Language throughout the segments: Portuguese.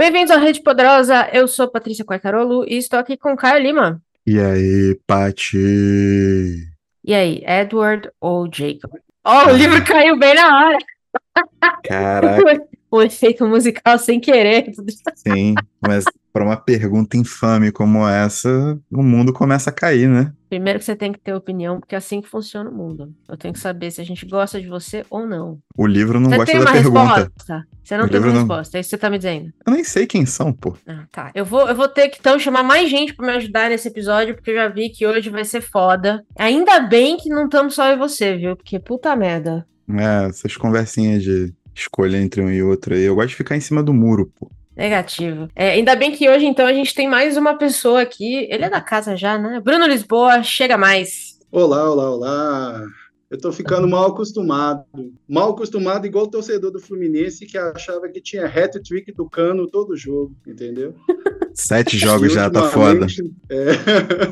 Bem-vindos à Rede Poderosa, eu sou Patrícia Quartarolo e estou aqui com Caio Lima. E aí, Pati? E aí, Edward ou Jacob? Ó, oh, o livro caiu bem na hora. Caraca. o efeito musical sem querer. Sim, mas para uma pergunta infame como essa, o mundo começa a cair, né? Primeiro que você tem que ter opinião, porque é assim que funciona o mundo. Eu tenho que saber se a gente gosta de você ou não. O livro não você gosta da pergunta. Resposta? Você não O tem uma não- resposta, é isso que você tá me dizendo. Eu nem sei quem são, pô. Ah, tá. Eu vou, eu vou ter que então chamar mais gente pra me ajudar nesse episódio, porque eu já vi que hoje vai ser foda. Ainda bem que não estamos só eu e você, viu? Porque puta merda. É, essas conversinhas de escolha entre um e outro aí. Eu gosto de ficar em cima do muro, pô. Negativo. É, ainda bem que hoje, então, a gente tem mais uma pessoa aqui. Ele é da casa já, né? Bruno Lisboa, chega mais. Olá, olá, olá. Eu tô ficando mal acostumado. Mal acostumado, igual o torcedor do Fluminense que achava que tinha hat-trick do Cano todo jogo, entendeu? Sete jogos já tá foda. é,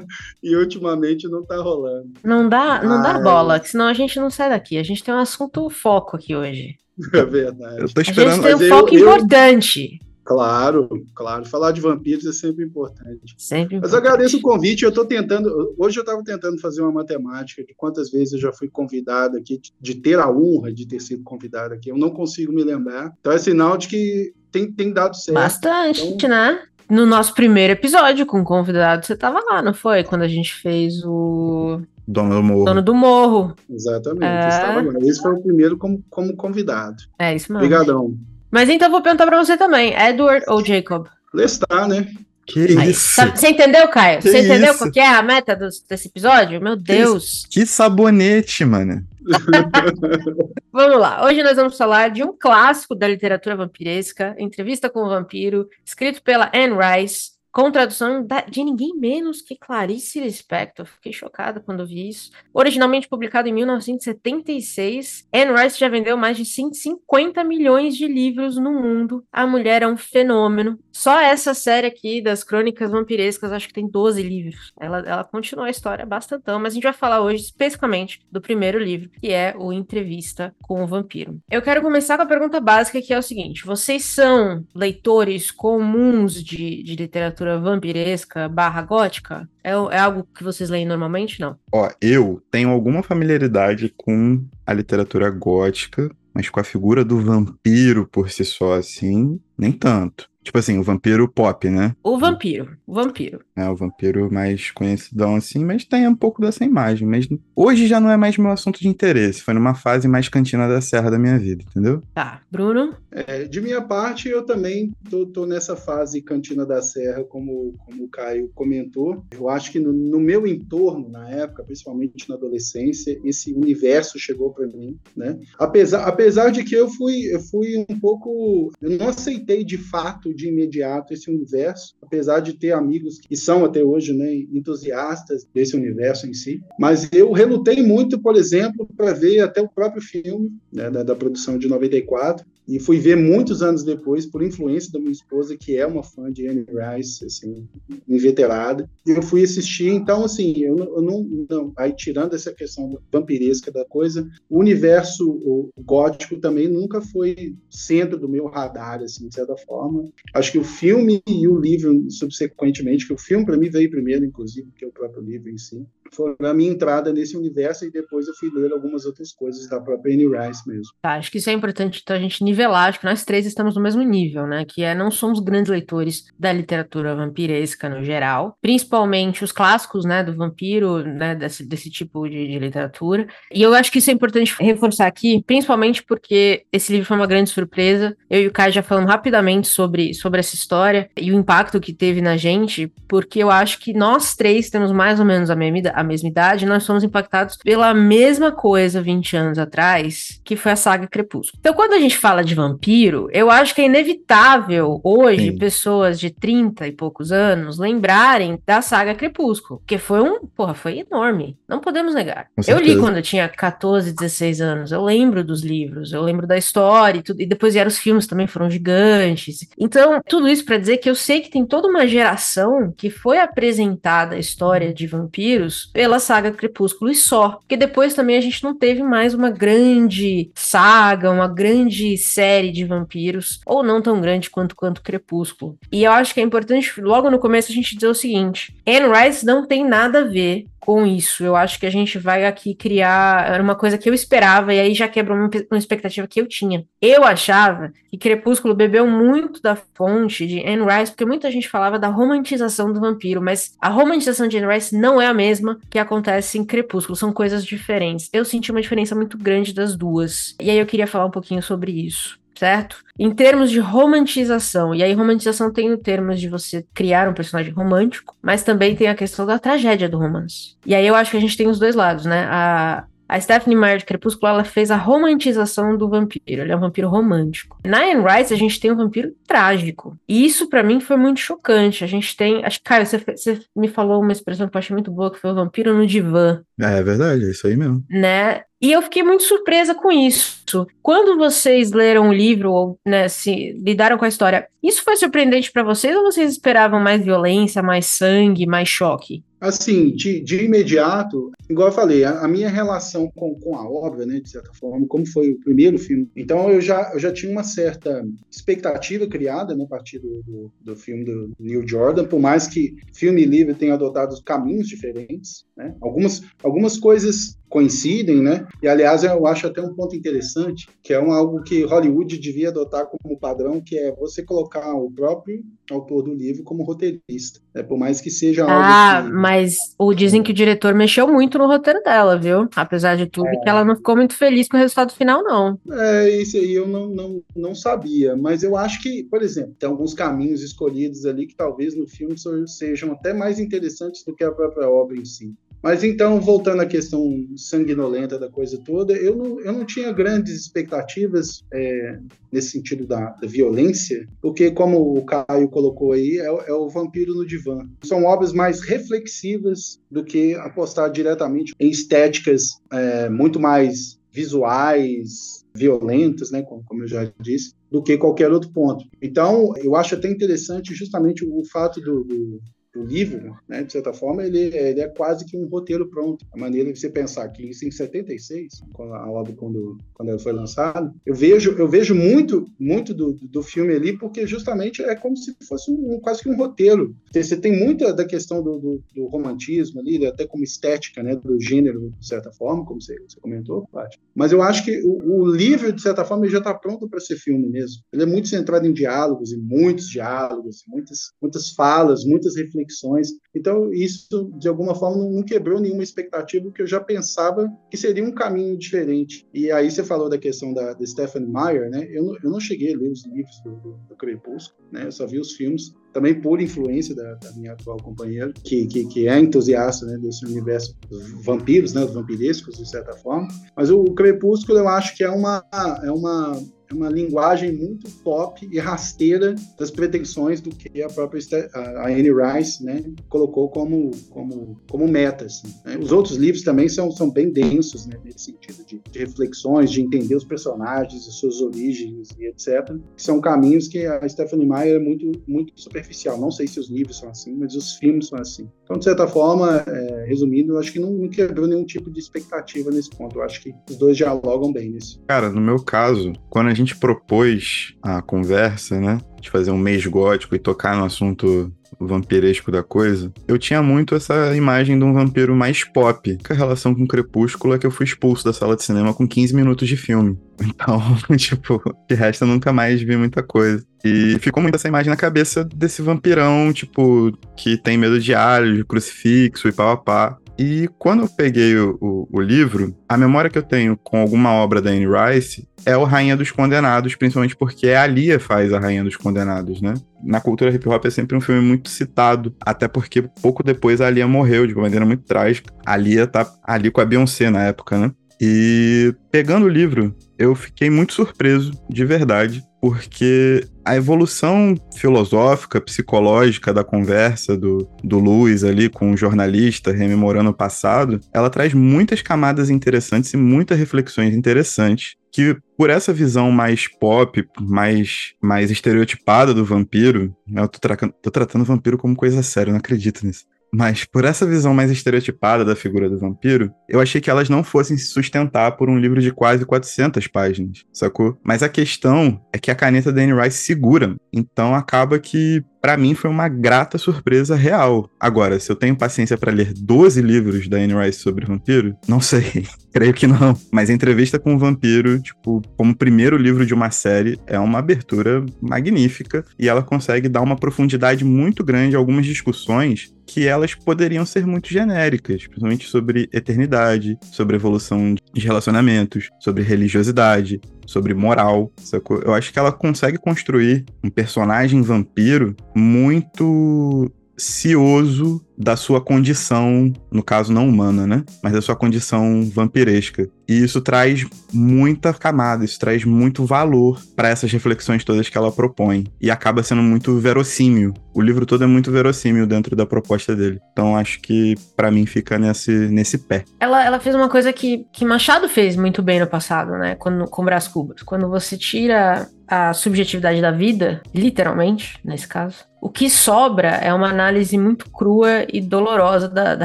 e ultimamente não tá rolando. Não dá, não dá Ai. bola, que senão a gente não sai daqui. A gente tem um assunto foco aqui hoje. É verdade. Eu tô A gente esperando. tem um mas eu- foco eu- importante. Claro, claro. Falar de vampiros é sempre importante. Sempre Mas eu agradeço o convite. Eu tô tentando. Hoje eu estava tentando fazer uma matemática de quantas vezes eu já fui convidado aqui, de- ter a honra de ter sido convidado aqui. Eu não consigo me lembrar. Então é sinal de que tem, tem dado certo. bastante, Então- né? No nosso primeiro episódio com o convidado, você tava lá, não foi? Quando a gente fez o Dono do morro. Dono do Morro. Exatamente. É. estava. Esse foi o primeiro como, como convidado. É isso mesmo. Obrigadão. Mas então eu vou perguntar pra você também, Edward ou Jacob? Lestar, né? Que Aí, isso? sabe- você entendeu, Caio? Que você entendeu isso? qual que é a meta dos- desse episódio? Meu Deus. Que sabonete, mano. Vamos lá. Hoje nós vamos falar de um clássico da literatura vampiresca, Entrevista com o Vampiro, escrito pela Anne Rice, com tradução de ninguém menos que Clarice Lispector. Fiquei chocada quando vi isso. Originalmente publicado em 1976, Anne Rice já vendeu mais de 150 milhões de livros no mundo. A mulher é um fenômeno. Só essa série aqui das Crônicas Vampirescas, acho que tem 12 livros. Ela, ela continua a história bastantão, mas a gente vai falar hoje especificamente do primeiro livro, que é o Entrevista com o Vampiro. Eu quero começar com a pergunta básica, que é o seguinte: vocês são leitores comuns de, de literatura vampiresca barra gótica? É, é algo que vocês leem normalmente? Não. Ó, eu tenho alguma familiaridade com a literatura gótica, mas com a figura do vampiro por si só, assim, nem tanto. Tipo assim, o vampiro pop, né? O vampiro. O vampiro. É o vampiro mais conhecidão, assim, mas tem um pouco dessa imagem. Mas hoje já não é mais meu assunto de interesse. Foi numa fase mais cantina da serra da minha vida, entendeu? Tá. Bruno? É, de minha parte, eu também tô, tô nessa fase Cantina da Serra, como, como o Caio comentou. Eu acho que no, no meu entorno, na época, principalmente na adolescência, esse universo chegou para mim, né? Apesar, apesar de que eu fui, eu fui um pouco... Eu não aceitei de fato, de imediato, esse universo, apesar de ter amigos que são até hoje né, entusiastas desse universo em si. Mas eu relutei muito, por exemplo, para ver até o próprio filme né, da, da produção de 94, e fui ver muitos anos depois, por influência da minha esposa, que é uma fã de Anne Rice, assim, inveterada. E eu fui assistir, então, assim, eu, eu não, não. Aí, tirando essa questão vampiresca da coisa, o universo gótico também nunca foi centro do meu radar, assim, de certa forma. Acho que o filme e o livro, subsequentemente, que o filme para mim veio primeiro, inclusive, que é o próprio livro em si, foi a minha entrada nesse universo e depois eu fui ler algumas outras coisas da própria Anne Rice mesmo. Tá, acho que isso é importante então, a gente nivelar, acho que nós três estamos no mesmo nível, né? Que é não somos grandes leitores da literatura vampiresca no geral, principalmente os clássicos, né, do vampiro, né, desse, desse tipo de, de literatura. E eu acho que isso é importante reforçar aqui, principalmente porque esse livro foi uma grande surpresa. Eu e o Kai já falamos rapidamente sobre, sobre essa história e o impacto que teve na gente, porque eu acho que nós três temos mais ou menos a mesma, ida- a mesma idade, nós somos impactados pela mesma coisa 20 anos atrás, que foi a saga Crepúsculo. Então, quando a gente fala de vampiro, eu acho que é inevitável hoje Sim. pessoas de 30 e poucos anos lembrarem da saga Crepúsculo, porque foi um, porra, foi enorme. Não podemos negar. Eu li quando eu tinha 14, 16 anos. Eu lembro dos livros, eu lembro da história e tudo. E depois vieram os filmes também, foram gigantes. Então, tudo isso para dizer que eu sei que tem toda uma geração que foi apresentada a história de vampiros pela saga Crepúsculo e só. Porque depois também a gente não teve mais uma grande saga, uma grande série de vampiros, ou não tão grande quanto quanto Crepúsculo. E eu acho que é importante logo no começo a gente dizer o seguinte: Anne Rice não tem nada a ver com isso. Eu acho que a gente vai aqui criar uma coisa que eu esperava, e aí já quebrou uma, uma expectativa que eu tinha. Eu achava que Crepúsculo bebeu muito da fonte de Anne Rice, porque muita gente falava da romantização do vampiro, mas a romantização de Anne Rice não é a mesma que acontece em Crepúsculo, são coisas diferentes. Eu senti uma diferença muito grande das duas. E aí eu queria falar um pouquinho sobre isso certo? Em termos de romantização, e aí romantização tem o termos de você criar um personagem romântico, mas também tem a questão da tragédia do romance. E aí eu acho que a gente tem os dois lados, né? A, a Stephanie Meyer de Crepúsculo, ela fez a romantização do vampiro. Ele é um vampiro romântico. Na Anne Rice, a gente tem um vampiro trágico. E isso, para mim, foi muito chocante. A gente tem... Acho que, Caio, você, você, me falou uma expressão que eu achei muito boa, que foi o vampiro no divã. É, é verdade, é isso aí mesmo. Né? E eu fiquei muito surpresa com isso. Quando vocês leram o livro ou né, se lidaram com a história, isso foi surpreendente para vocês ou vocês esperavam mais violência, mais sangue, mais choque? Assim, de, de imediato, igual eu falei, a, a, minha relação com, com a obra, né, de certa forma, como foi o primeiro filme, então eu já, eu já tinha uma certa expectativa criada né, a partir do, do, do filme do Neil Jordan, por mais que filme e livro tenham adotado caminhos diferentes, né, algumas, algumas coisas coincidem, né? E aliás, eu acho até um ponto interessante, que é um, algo que Hollywood devia adotar como padrão, que é você colocar o próprio autor do livro como roteirista, né? por mais que seja algo Ah, que... mas o dizem que o diretor mexeu muito no roteiro dela, viu? Apesar de tudo, é... que ela não ficou muito feliz com o resultado final, não. É, isso aí eu não, não, não sabia, mas eu acho que, por exemplo, tem alguns caminhos escolhidos ali que talvez no filme sejam até mais interessantes do que a própria obra em si. Mas então, voltando à questão sanguinolenta da coisa toda, eu não, eu não tinha grandes expectativas é, nesse sentido da, da, violência, porque, como o Caio colocou aí, é, é, o vampiro no divã. São obras mais reflexivas do que apostar diretamente em estéticas é, muito mais visuais, violentas, né, como, como eu já disse, do que qualquer outro ponto. Então, eu acho até interessante justamente o fato do, do livro, né, de certa forma, ele, ele, é quase que um roteiro pronto. A maneira de você pensar que isso em 76, quando a obra quando, quando ela foi lançada, eu vejo eu vejo muito muito do, do filme ali porque justamente é como se fosse um, quase que um roteiro. Você tem muita da questão do, do, do romantismo ali, até como estética, né, do gênero de certa forma, como você, você comentou, Paty. Mas eu acho que o, o livro de certa forma já está pronto para ser filme mesmo. Ele é muito centrado em diálogos e muitos diálogos, muitas muitas falas, muitas reflexões reflexões. Então, isso, de alguma forma, não, quebrou nenhuma expectativa, que eu já pensava que seria um caminho diferente. E aí você falou da questão da, da Stephanie Meyer, né? Eu não, eu não cheguei a ler os livros do, do, do Crepúsculo, né? Eu só vi os filmes também por influência da, da minha atual companheira, que, que, que, é entusiasta né, desse universo dos vampiros, né, dos vampirescos, de certa forma. Mas o, o Crepúsculo eu acho que é uma, é uma é uma linguagem muito pop e rasteira das pretensões do que a própria a Anne Rice né, colocou como, como, como metas. Assim, né? Os outros livros também são, são bem densos né, nesse sentido de, de, reflexões, de entender os personagens, as suas origens e etc. Que são caminhos que a Stephanie Meyer é muito, muito superficial. Não sei se os livros são assim, mas os filmes são assim. Então, de certa forma, é, resumindo, eu acho que não, não quebrou nenhum tipo de expectativa nesse ponto. Eu acho que os dois dialogam bem nisso. Cara, no meu caso, quando a gente propôs a conversa, né? De fazer um mês gótico e tocar no assunto vampiresco da coisa, eu tinha muito essa imagem de um vampiro mais pop. Que a relação com o Crepúsculo é que eu fui expulso da sala de cinema com 15 minutos de filme. Então, tipo, de resto eu nunca mais vi muita coisa. E ficou muito essa imagem na cabeça desse vampirão, tipo, que tem medo de alho, de crucifixo e pá, pá, pá. E quando eu peguei o, o, o, livro, a memória que eu tenho com alguma obra da Anne Rice é o Rainha dos Condenados, principalmente porque a Lia faz a Rainha dos Condenados, né? Na cultura hip hop é sempre um filme muito citado, até porque pouco depois a Lia morreu de uma maneira muito trágica. A Lia tá ali com a Beyoncé na época, né? E pegando o livro, eu fiquei muito surpreso, de verdade, porque a evolução filosófica, psicológica da conversa do, do Luiz ali com o jornalista, rememorando o passado, ela traz muitas camadas interessantes e muitas reflexões interessantes que por essa visão mais pop, mais, mais estereotipada do vampiro, né, eu tô, tra tô tratando o vampiro como coisa séria, eu não acredito nisso. Mas por essa visão mais estereotipada da figura do vampiro, eu achei que elas não fossem se sustentar por um livro de quase 400 páginas, sacou? Mas a questão é que a caneta da Anne Rice segura. Então acaba que para mim foi uma grata surpresa real. Agora, se eu tenho paciência para ler 12 livros da Anne Rice sobre vampiro, não sei. Creio que não. Mas Entrevista com o Vampiro, tipo, como primeiro livro de uma série, é uma abertura magnífica e ela consegue dar uma profundidade muito grande a algumas discussões que elas poderiam ser muito genéricas, principalmente sobre eternidade, sobre evolução de relacionamentos, sobre religiosidade, sobre moral. Sacou? Eu acho que ela consegue construir um personagem vampiro muito cioso da sua condição, no caso não humana, né? Mas da sua condição vampiresca. E isso traz muita camada, isso traz muito valor para essas reflexões todas que ela propõe. E acaba sendo muito verossímil. O livro todo é muito verossímil dentro da proposta dele. Então acho que para mim fica nesse, nesse pé. Ela, ela fez uma coisa que, que Machado fez muito bem no passado, né? Quando, com Brás Cubas. Quando você tira a subjetividade da vida, literalmente, nesse caso, o que sobra é uma análise muito crua e dolorosa da, da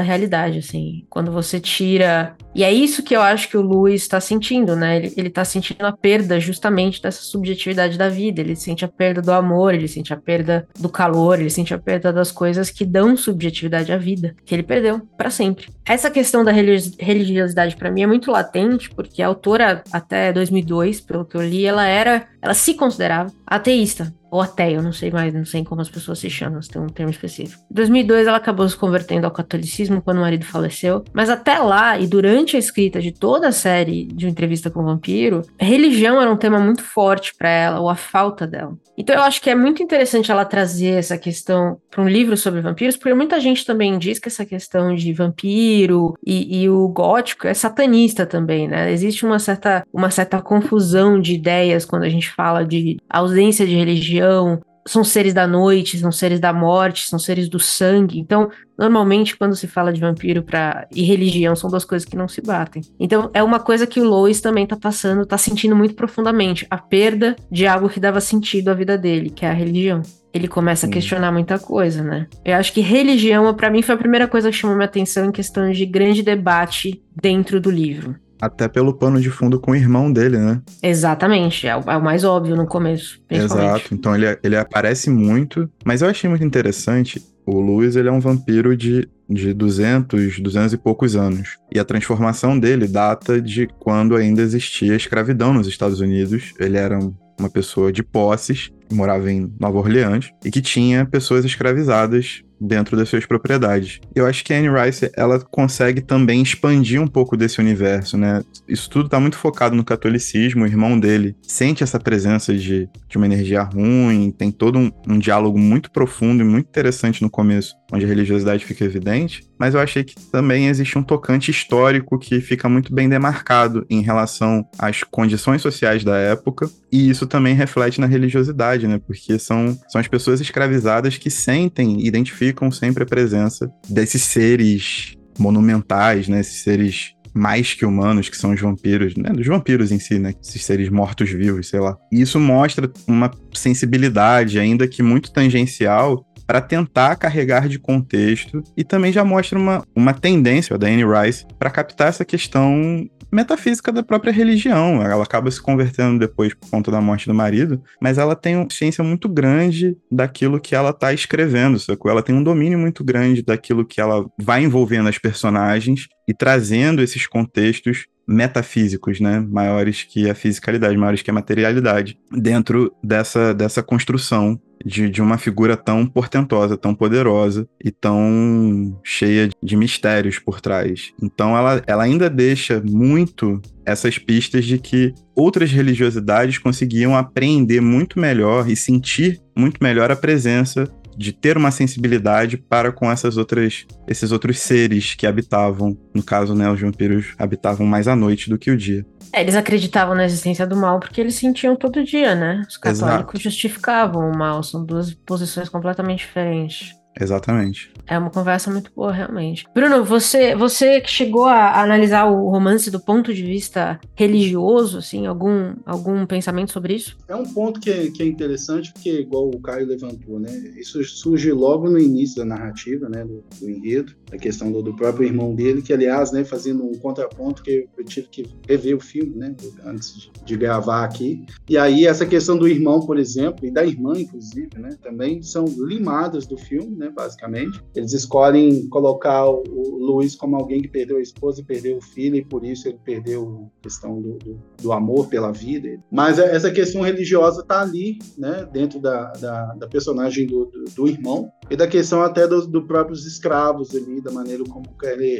realidade, assim. Quando você tira. E é isso que eu acho que o Luiz está sentindo, né? Ele, ele tá sentindo a perda justamente dessa subjetividade da vida. Ele sente a perda do amor, ele sente a perda do calor, ele sente a perda das coisas que dão subjetividade à vida, que ele perdeu para sempre. Essa questão da religiosidade para mim é muito latente, porque a autora, até 2002, pelo que eu li, ela era. Ela se considerava ateísta ou até, eu não sei mais, não sei como as pessoas se chamam, se tem um termo específico. Em 2002 ela acabou se convertendo ao catolicismo quando o marido faleceu, mas até lá e durante a escrita de toda a série de uma entrevista com o vampiro, religião era um tema muito forte para ela, ou a falta dela. Então eu acho que é muito interessante ela trazer essa questão para um livro sobre vampiros, porque muita gente também diz que essa questão de vampiro e, e, o gótico é satanista também, né? Existe uma certa, uma certa confusão de ideias quando a gente fala de ausência de religião, são seres da noite, são seres da morte, são seres do sangue. Então, normalmente, quando se fala de vampiro pra... e religião, são duas coisas que não se batem. Então, é uma coisa que o Lois também tá passando, tá sentindo muito profundamente. A perda de algo que dava sentido à vida dele, que é a religião. Ele começa a questionar muita coisa, né? Eu acho que religião, para mim, foi a primeira coisa que chamou minha atenção em questão de grande debate dentro do livro. Até pelo pano de fundo com o irmão dele, né? Exatamente, é o, é o mais óbvio no começo. Exato, então ele, ele aparece muito, mas eu achei muito interessante. O Luiz, ele é um vampiro de, de 200, 200 e poucos anos. E a transformação dele data de quando ainda existia escravidão nos Estados Unidos. Ele era uma pessoa de posses, morava em Nova Orleans, e que tinha pessoas escravizadas dentro das suas propriedades. Eu acho que a Anne Rice, ela consegue também expandir um pouco desse universo, né? Isso tudo tá muito focado no catolicismo, o irmão dele sente essa presença de, de uma energia ruim, tem todo um, um diálogo muito profundo e muito interessante no começo, onde a religiosidade fica evidente, mas eu achei que também existe um tocante histórico que fica muito bem demarcado em relação às condições sociais da época, e isso também reflete na religiosidade, né? Porque são, são as pessoas escravizadas que sentem, identificam sempre a presença desses seres monumentais, né? Esses seres mais que humanos, que são os vampiros, né? Dos vampiros em si, né? Esses seres mortos-vivos, sei lá. E isso mostra uma sensibilidade, ainda que muito tangencial, para tentar carregar de contexto e também já mostra uma, uma tendência da Anne Rice para captar essa questão metafísica da própria religião. Ela acaba se convertendo depois por conta da morte do marido, mas ela tem uma ciência muito grande daquilo que ela está escrevendo, sacou? Ela tem um domínio muito grande daquilo que ela vai envolvendo as personagens e trazendo esses contextos metafísicos, né, maiores que a fisicalidade, maiores que a materialidade, dentro dessa, dessa construção de, de uma figura tão portentosa, tão poderosa e tão cheia de mistérios por trás. Então ela, ela ainda deixa muito essas pistas de que outras religiosidades conseguiam apreender muito melhor e sentir muito melhor a presença de ter uma sensibilidade para com essas outras, esses outros seres que habitavam, no caso, né, os vampiros habitavam mais à noite do que o dia. É, eles acreditavam na existência do mal porque eles sentiam todo dia, né? Os católicos Exato. justificavam o mal, são duas posições completamente diferentes. Exatamente. É uma conversa muito boa, realmente. Bruno, você, você que chegou a analisar o romance do ponto de vista religioso, assim, algum, algum pensamento sobre isso? É um ponto que é, que é interessante, porque, igual o Caio levantou, né? Isso surge logo no início da narrativa, né? Do, do enredo, a questão do, do, próprio irmão dele, que, aliás, né, fazendo um contraponto que eu tive que rever o filme, né? Antes de, de gravar aqui. E aí, essa questão do irmão, por exemplo, e da irmã, inclusive, né? Também são limadas do filme, né? Basicamente eles escolhem colocar o, Luiz como alguém que perdeu a esposa e perdeu o filho, e por isso ele perdeu a questão do, do, do amor pela vida. Mas essa questão religiosa está ali, né, dentro da, da, da personagem do, do, do, irmão, e da questão até dos do próprios escravos ali, da maneira como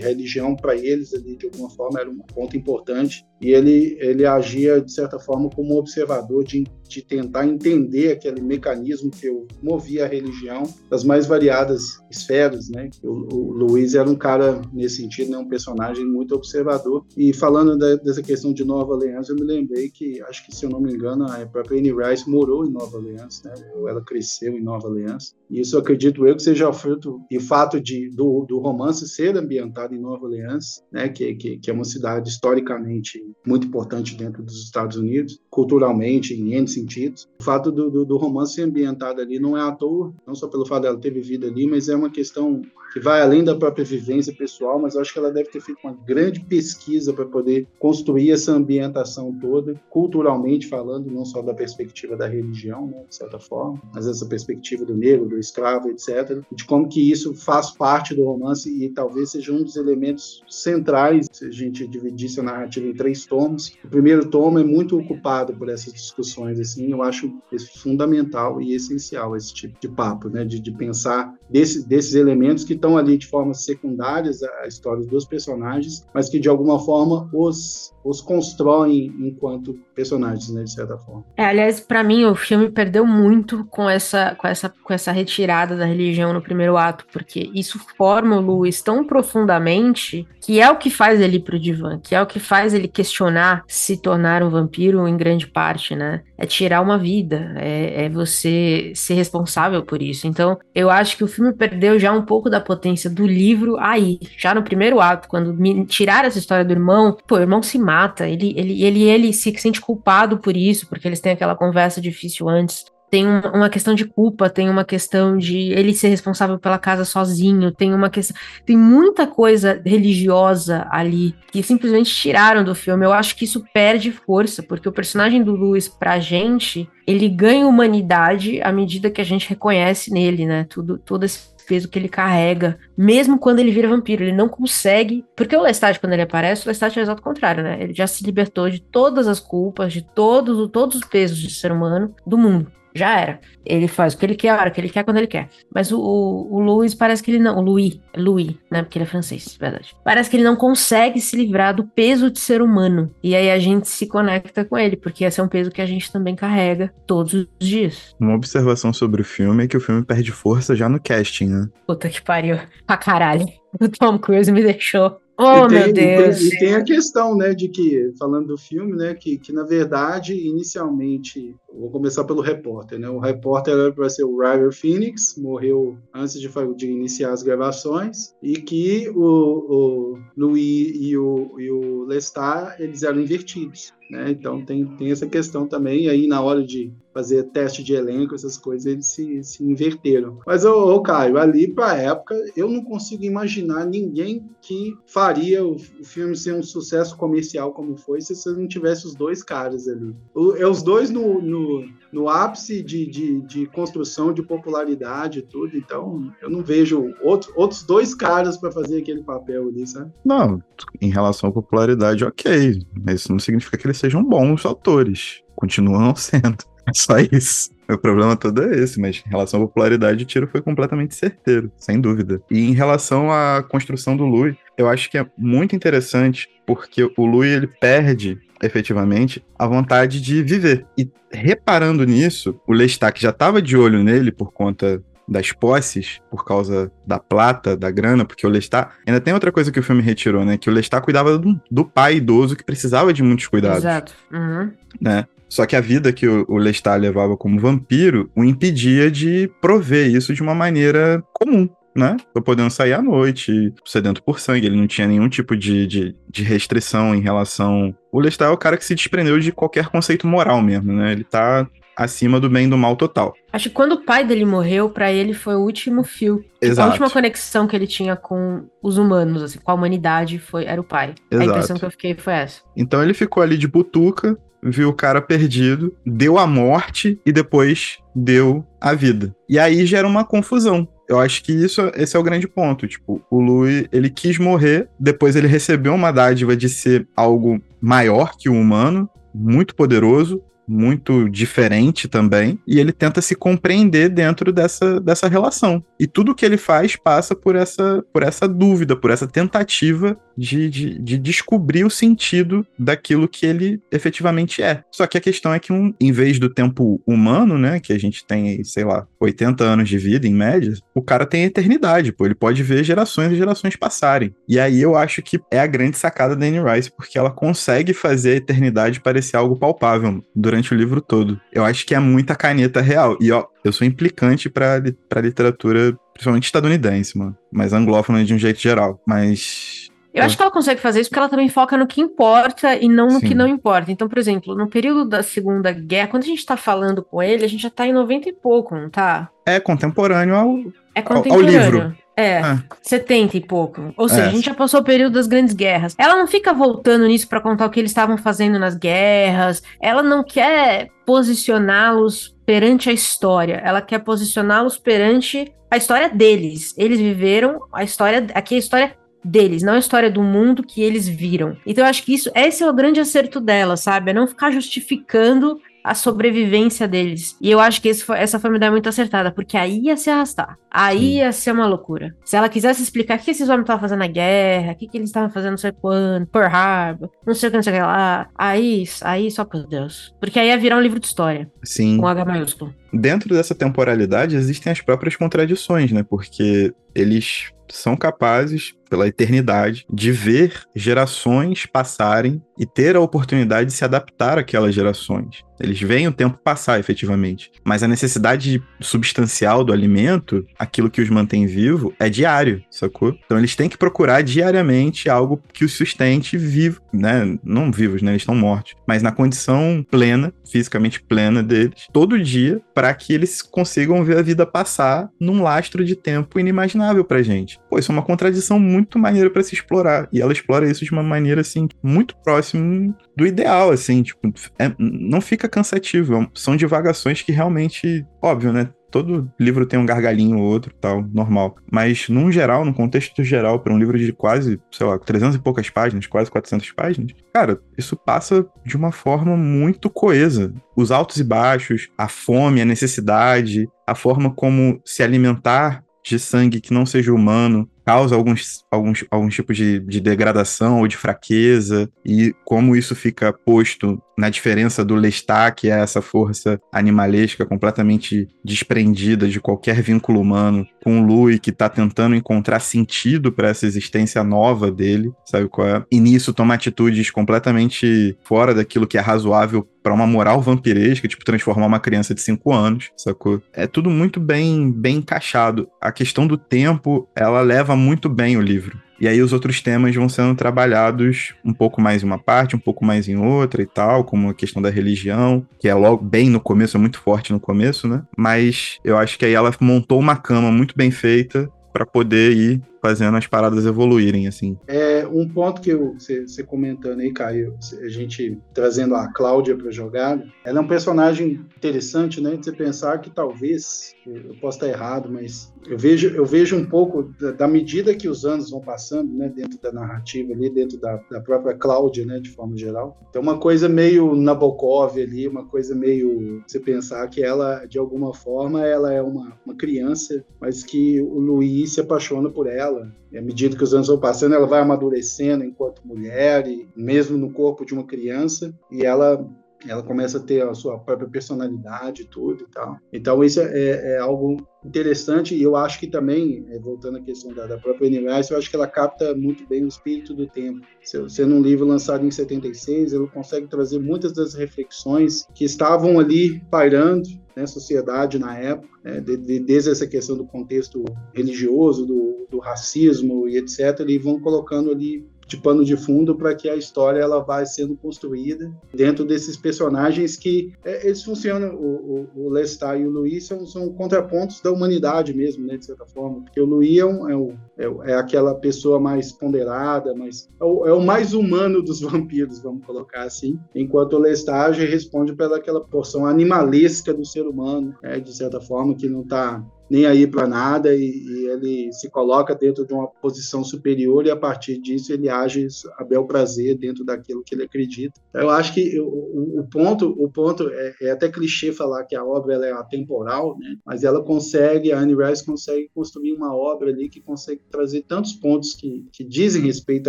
religião para eles ali, de alguma forma, era um ponto importante. E ele, ele agia, de certa forma, como observador de, de tentar entender aquele mecanismo que movia a religião das mais variadas esferas, né? O, o Luiz era um cara, nesse sentido, né, um personagem muito observador. E falando da, dessa questão de Nova Orleans, eu me lembrei que, acho que se eu não me engano, a própria Anne Rice morou em Nova Orleans, né? Ela cresceu em Nova Orleans. E isso acredito eu que seja fruto e fato de, do, do romance ser ambientado em Nova Orleans, né? Que, que, que é uma cidade historicamente muito importante dentro dos Estados Unidos, culturalmente, em N sentidos. O fato do, do, do romance ser ambientado ali não é à toa, não só pelo fato dela ter vivido ali, mas é uma questão que vai além da própria vivência pessoal, mas acho que ela deve ter feito uma grande pesquisa para poder construir essa ambientação toda, culturalmente falando, não só da perspectiva da religião, né, de certa forma, mas essa perspectiva do negro, do escravo, etc., de como que isso faz parte do romance e talvez seja um dos elementos centrais, se a gente dividisse a narrativa em três tomos. O primeiro tomo é muito ocupado por essas discussões, assim, eu acho fundamental e essencial esse tipo de papo, né, de, de pensar desse, desses elementos que estão ali de formas secundárias a história dos personagens, mas que de alguma forma os os constroem enquanto personagens, né, de certa forma. É, aliás, para mim o filme perdeu muito com essa, com essa, com essa retirada da religião no primeiro ato, porque isso forma o Louis tão profundamente que é o que faz ele pro divã, que é o que faz ele questionar se tornar um vampiro em grande parte, né? É tirar uma vida, é, é você ser responsável por isso. Então, eu acho que o filme perdeu já um pouco da potência do livro aí, já no primeiro ato, quando me tiraram essa história do irmão, pô, o irmão se mata ele, ele, ele, ele se sente culpado por isso, porque eles têm aquela conversa difícil antes. Tem uma questão de culpa, tem uma questão de ele ser responsável pela casa sozinho, tem uma questão. Tem muita coisa religiosa ali que simplesmente tiraram do filme. Eu acho que isso perde força, porque o personagem do Luiz, pra gente, ele ganha humanidade à medida que a gente reconhece nele, né? Tudo, todo esse peso que ele carrega, mesmo quando ele vira vampiro. Ele não consegue. Porque o Lestat, quando ele aparece, o Lestat é o exato contrário, né? Ele já se libertou de todas as culpas, de todos, todos os pesos de ser humano do mundo já era. Ele faz o que ele quer, a hora que ele quer, quando ele quer. Mas o, o, o Louis parece que ele não. O Louis, Louis, né? Porque ele é francês, verdade. Parece que ele não consegue se livrar do peso de ser humano. E aí a gente se conecta com ele, porque esse é um peso que a gente também carrega todos os dias. Uma observação sobre o filme é que o filme perde força já no casting, né? Puta que pariu. Pra caralho. O Tom Cruise me deixou Oh, tem, meu Deus! E tem, e tem, a questão, né, de que, falando do filme, né, que, que na verdade, inicialmente, vou começar pelo repórter, né, o repórter era para ser o River Phoenix, morreu antes de, de iniciar as gravações, e que o, o Louis e o, e o Lestat, eles eram invertidos. Né? Então tem, tem essa questão também, aí na hora de fazer teste de elenco, essas coisas, eles se, se inverteram. Mas, ô, ô Caio, ali pra época, eu não consigo imaginar ninguém que faria o, o filme ser um sucesso comercial como foi se você não tivesse os dois caras ali. O, é os dois no, no, no ápice de, de, de, construção, de popularidade e tudo, então eu não vejo outro, outros dois caras para fazer aquele papel ali, sabe? Não, em relação à popularidade, ok, mas isso não significa que eles sejam bons atores. Continuam sendo. É só isso. O problema todo é esse, mas em relação à popularidade, o tiro foi completamente certeiro, sem dúvida. E em relação à construção do Louis, eu acho que é muito interessante, porque o Louis ele perde efetivamente a vontade de viver. E reparando nisso, o Lestat, que já estava de olho nele por conta das posses por causa da plata, da grana, porque o Lestat. Ainda tem outra coisa que o filme retirou, né? Que o Lestat cuidava do, do pai idoso que precisava de muitos cuidados. Exato. Uhum. Né? Só que a vida que o, o Lestat levava como vampiro o impedia de prover isso de uma maneira comum né? Tô podendo sair à noite, sedento por sangue. Ele não tinha nenhum tipo de, de, de, restrição em relação. O Lestat é o cara que se desprendeu de qualquer conceito moral mesmo, né? Ele tá acima do bem e do mal total. Acho que quando o pai dele morreu, para ele foi o último fio. Exato. A última conexão que ele tinha com os humanos, assim, com a humanidade, foi, era o pai. Exato. A impressão que eu fiquei foi essa. Então ele ficou ali de butuca, viu o cara perdido, deu a morte e depois deu a vida. E aí gera uma confusão. Eu acho que isso, esse é o grande ponto. Tipo, o Louis, ele quis morrer, depois ele recebeu uma dádiva de ser algo maior que o humano, muito poderoso, muito diferente também, e ele tenta se compreender dentro dessa, dessa relação. E tudo que ele faz passa por essa, por essa dúvida, por essa tentativa de, de, de descobrir o sentido daquilo que ele efetivamente é. Só que a questão é que, um, em vez do tempo humano, né, que a gente tem, sei lá, 80 anos de vida em média, o cara tem eternidade, pô, ele pode ver gerações e gerações passarem. E aí eu acho que é a grande sacada da Anne Rice, porque ela consegue fazer a eternidade parecer algo palpável durante o livro todo. Eu acho que é muita caneta real. E, ó, eu sou implicante pra, pra literatura, principalmente estadunidense, mano. Mas anglófona de um jeito geral. Mas eu acho que ela consegue fazer isso porque ela também foca no que importa e não no Sim. que não importa. Então, por exemplo, no período da Segunda Guerra, quando a gente tá falando com ele, a gente já tá em 90 e pouco, não tá? É contemporâneo ao, é contemporâneo. ao, livro. É, ah. 70 e pouco. Ou seja, é. a gente já passou o período das grandes guerras. Ela não fica voltando nisso para contar o que eles estavam fazendo nas guerras. Ela não quer posicioná-los perante a história. Ela quer posicioná-los perante a história deles. Eles viveram a história. Aqui é a história deles, não a história do mundo que eles viram. Então eu acho que isso, esse é o grande acerto dela, sabe? É não ficar justificando a sobrevivência deles. E eu acho que foi, essa foi uma ideia muito acertada, porque aí ia se arrastar. Aí ia ser uma loucura. Se ela quisesse explicar o que esses homens estavam fazendo na guerra, o que, que eles estavam fazendo não sei quando, Pearl Harbor, não sei o que, não sei o que lá. Aí, aí só por Deus. Porque aí ia virar um livro de história. Sim. Com H maiúsculo. Dentro dessa temporalidade existem as próprias contradições, né? Porque eles são capazes, pela eternidade, de ver gerações passarem e ter a oportunidade de se adaptar àquelas gerações. Eles veem o tempo passar, efetivamente. Mas a necessidade substancial do alimento, aquilo que os mantém vivo, é diário, sacou? Então eles têm que procurar diariamente algo que os sustente vivo, né? Não vivos, né? Eles estão mortos. Mas na condição plena, fisicamente plena deles, todo dia, para que eles consigam ver a vida passar num lastro de tempo inimaginável pra gente. Pô, isso é uma contradição muito maneira para se explorar. E ela explora isso de uma maneira, assim, muito próximo do ideal, assim, tipo, é, não fica cansativo. É são divagações que realmente, óbvio, né? Todo livro tem um gargalhinho ou outro, tal, normal. Mas, num geral, no contexto geral, para um livro de quase, sei lá, 300 e poucas páginas, quase 400 páginas, cara, isso passa de uma forma muito coesa. Os altos e baixos, a fome, a necessidade, a forma como se alimentar de sangue que não seja humano, causa alguns, alguns, alguns tipos de, de degradação ou de fraqueza, e como isso fica posto na diferença do Lestat, que é essa força animalesca completamente desprendida de qualquer vínculo humano, com o Louis, que está tentando encontrar sentido para essa existência nova dele, sabe qual é? E nisso toma atitudes completamente fora daquilo que é razoável para uma moral vampiresca, tipo transformar uma criança de 5 anos, sacou? É tudo muito bem bem encaixado. A questão do tempo, ela leva muito bem o livro. E aí os outros temas vão sendo trabalhados um pouco mais em uma parte, um pouco mais em outra e tal, como a questão da religião, que é logo bem no começo, é muito forte no começo, né? Mas eu acho que aí ela montou uma cama muito bem feita para poder ir fazendo as paradas evoluírem, assim. É um ponto que você comentando aí, Caio, a gente trazendo a Cláudia para jogar, ela é um personagem interessante, né? De você pensar que talvez, eu posso estar errado, mas eu vejo, eu vejo um pouco da, da medida que os anos vão passando, né? Dentro da narrativa ali, dentro da, da própria Cláudia, né? De forma geral. Então, uma coisa meio Nabokov ali, uma coisa meio você pensar que ela, de alguma forma, ela é uma, uma criança, mas que o Luiz se apaixona por ela dela, à medida que os anos vão passando, ela vai amadurecendo enquanto mulher, e mesmo no corpo de uma criança, e ela ela começa a ter a sua própria personalidade e tudo e tal. Então isso é, é algo interessante e eu acho que também, é, voltando à questão da, da própria Universo, eu acho que ela capta muito bem o espírito do tempo. Sendo um livro lançado em 76, ele consegue trazer muitas das reflexões que estavam ali pairando né, sociedade na época, né, de, de, desde essa questão do contexto religioso, do, do racismo e etc., e vão colocando ali de pano de fundo para que a história ela vai sendo construída dentro desses personagens que é, eles funcionam o, o, o Lestat e o Louis são, são, contrapontos da humanidade mesmo né de certa forma. Porque o Louis é, um, é, é, é aquela pessoa mais ponderada mais é o, é o, mais humano dos vampiros vamos colocar assim. Enquanto o Lestat responde pela aquela porção animalesca do ser humano né, de certa forma que não está nem aí para nada e, e, ele se coloca dentro de uma posição superior e a partir disso ele age a bel prazer dentro daquilo que ele acredita. Eu acho que o, o ponto, o ponto é, é, até clichê falar que a obra ela é atemporal, né? mas ela consegue, a Anne Rice consegue construir uma obra ali que consegue trazer tantos pontos que, que dizem respeito